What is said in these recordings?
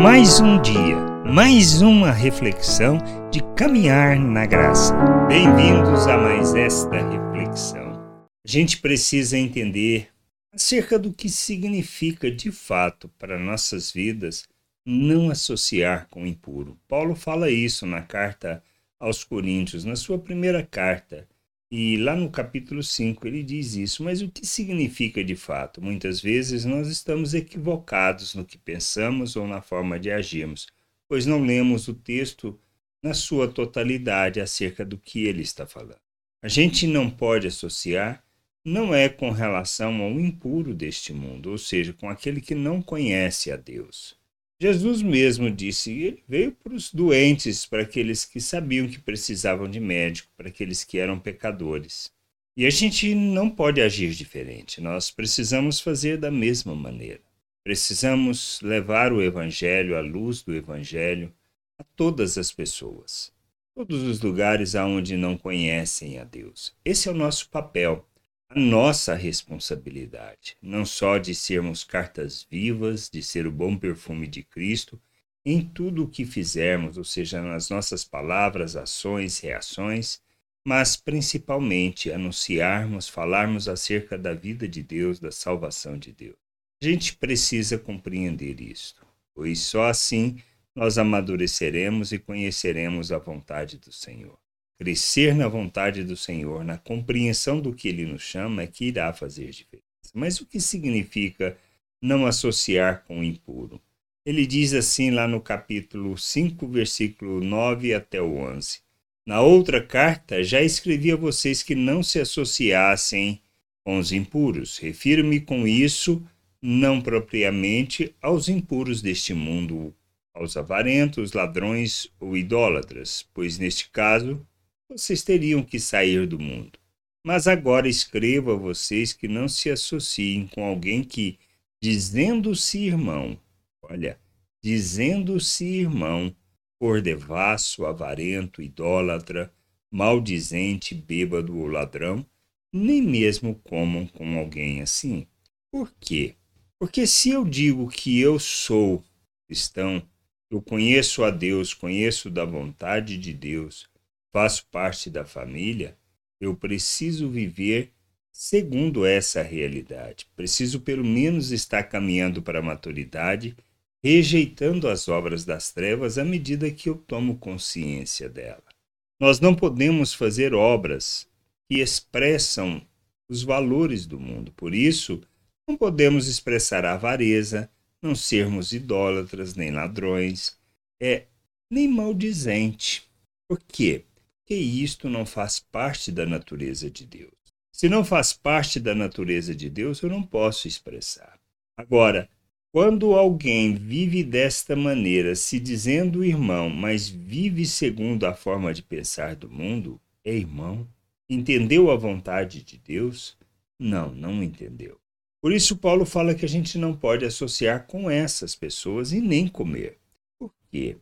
Mais um dia, mais uma reflexão de caminhar na graça. Bem-vindos a mais esta reflexão. A gente precisa entender acerca do que significa de fato para nossas vidas não associar com o impuro. Paulo fala isso na carta aos Coríntios, na sua primeira carta. E lá no capítulo 5 ele diz isso, mas o que significa de fato? Muitas vezes nós estamos equivocados no que pensamos ou na forma de agirmos, pois não lemos o texto na sua totalidade acerca do que ele está falando. A gente não pode associar, não é com relação ao impuro deste mundo, ou seja, com aquele que não conhece a Deus. Jesus mesmo disse, ele veio para os doentes, para aqueles que sabiam que precisavam de médico, para aqueles que eram pecadores. E a gente não pode agir diferente, nós precisamos fazer da mesma maneira. Precisamos levar o Evangelho, a luz do Evangelho, a todas as pessoas, todos os lugares aonde não conhecem a Deus. Esse é o nosso papel a nossa responsabilidade, não só de sermos cartas vivas, de ser o bom perfume de Cristo em tudo o que fizermos, ou seja, nas nossas palavras, ações, reações, mas principalmente anunciarmos, falarmos acerca da vida de Deus, da salvação de Deus. A gente precisa compreender isto, pois só assim nós amadureceremos e conheceremos a vontade do Senhor. Crescer na vontade do Senhor, na compreensão do que Ele nos chama, é que irá fazer diferença. Mas o que significa não associar com o impuro? Ele diz assim lá no capítulo 5, versículo 9 até o 11. Na outra carta, já escrevi a vocês que não se associassem com os impuros. Refiro-me com isso não propriamente aos impuros deste mundo, aos avarentos, ladrões ou idólatras, pois neste caso vocês teriam que sair do mundo. Mas agora escrevo a vocês que não se associem com alguém que, dizendo-se irmão, olha, dizendo-se irmão, por devasso, avarento, idólatra, maldizente, bêbado ou ladrão, nem mesmo comam com alguém assim. Por quê? Porque se eu digo que eu sou cristão, eu conheço a Deus, conheço da vontade de Deus, faço parte da família, eu preciso viver segundo essa realidade. Preciso, pelo menos, estar caminhando para a maturidade, rejeitando as obras das trevas à medida que eu tomo consciência dela. Nós não podemos fazer obras que expressam os valores do mundo. Por isso, não podemos expressar avareza, não sermos idólatras, nem ladrões, é, nem maldizente. Por quê? Que isto não faz parte da natureza de Deus. Se não faz parte da natureza de Deus, eu não posso expressar. Agora, quando alguém vive desta maneira, se dizendo irmão, mas vive segundo a forma de pensar do mundo, é irmão? Entendeu a vontade de Deus? Não, não entendeu. Por isso, Paulo fala que a gente não pode associar com essas pessoas e nem comer. Por quê?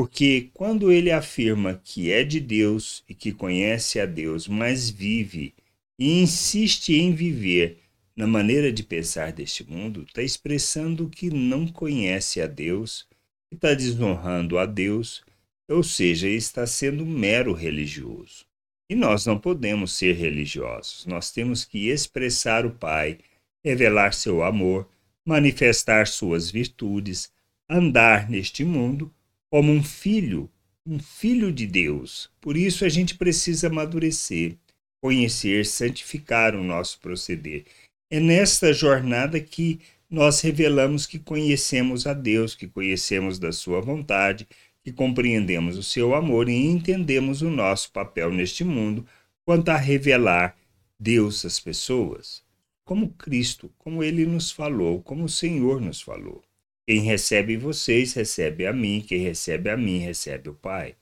Porque quando ele afirma que é de Deus e que conhece a Deus, mas vive e insiste em viver na maneira de pensar deste mundo, está expressando que não conhece a Deus, está desonrando a Deus, ou seja, está sendo mero religioso. E nós não podemos ser religiosos, nós temos que expressar o Pai, revelar seu amor, manifestar suas virtudes, andar neste mundo como um filho, um filho de Deus. Por isso a gente precisa amadurecer, conhecer, santificar o nosso proceder. É nesta jornada que nós revelamos que conhecemos a Deus, que conhecemos da Sua vontade, que compreendemos o seu amor e entendemos o nosso papel neste mundo quanto a revelar Deus às pessoas, como Cristo, como Ele nos falou, como o Senhor nos falou. Quem recebe vocês, recebe a mim. Quem recebe a mim, recebe o Pai.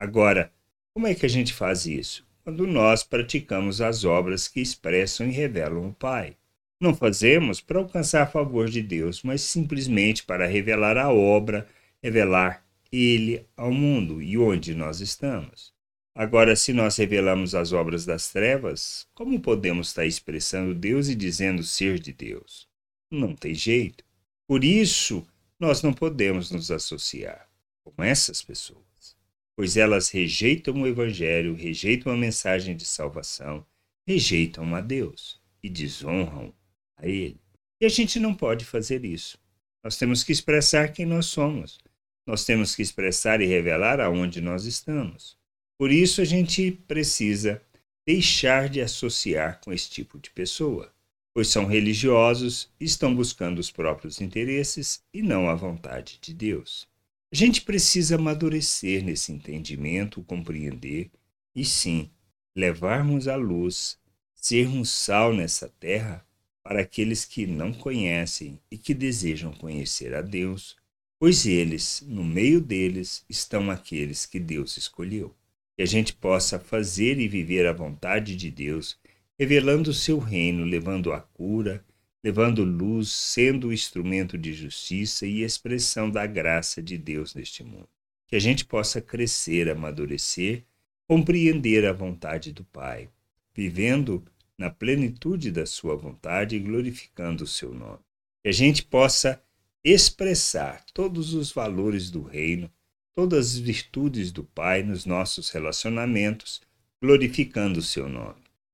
Agora, como é que a gente faz isso? Quando nós praticamos as obras que expressam e revelam o Pai. Não fazemos para alcançar favor de Deus, mas simplesmente para revelar a obra, revelar Ele ao mundo e onde nós estamos. Agora, se nós revelamos as obras das trevas, como podemos estar expressando Deus e dizendo ser de Deus? Não tem jeito. Por isso, nós não podemos nos associar com essas pessoas, pois elas rejeitam o Evangelho, rejeitam a mensagem de salvação, rejeitam a Deus e desonram a Ele. E a gente não pode fazer isso. Nós temos que expressar quem nós somos. Nós temos que expressar e revelar aonde nós estamos. Por isso a gente precisa deixar de associar com esse tipo de pessoa, pois são religiosos e estão buscando os próprios interesses e não a vontade de Deus. A gente precisa amadurecer nesse entendimento, compreender e sim levarmos à luz, sermos sal nessa terra para aqueles que não conhecem e que desejam conhecer a Deus, pois eles, no meio deles, estão aqueles que Deus escolheu. Que a gente possa fazer e viver a vontade de Deus, revelando o seu reino, levando a cura, levando luz, sendo o instrumento de justiça e expressão da graça de Deus neste mundo. Que a gente possa crescer, amadurecer, compreender a vontade do Pai, vivendo na plenitude da sua vontade e glorificando o seu nome. Que a gente possa expressar todos os valores do reino, todas as virtudes do Pai nos nossos relacionamentos, glorificando o seu nome.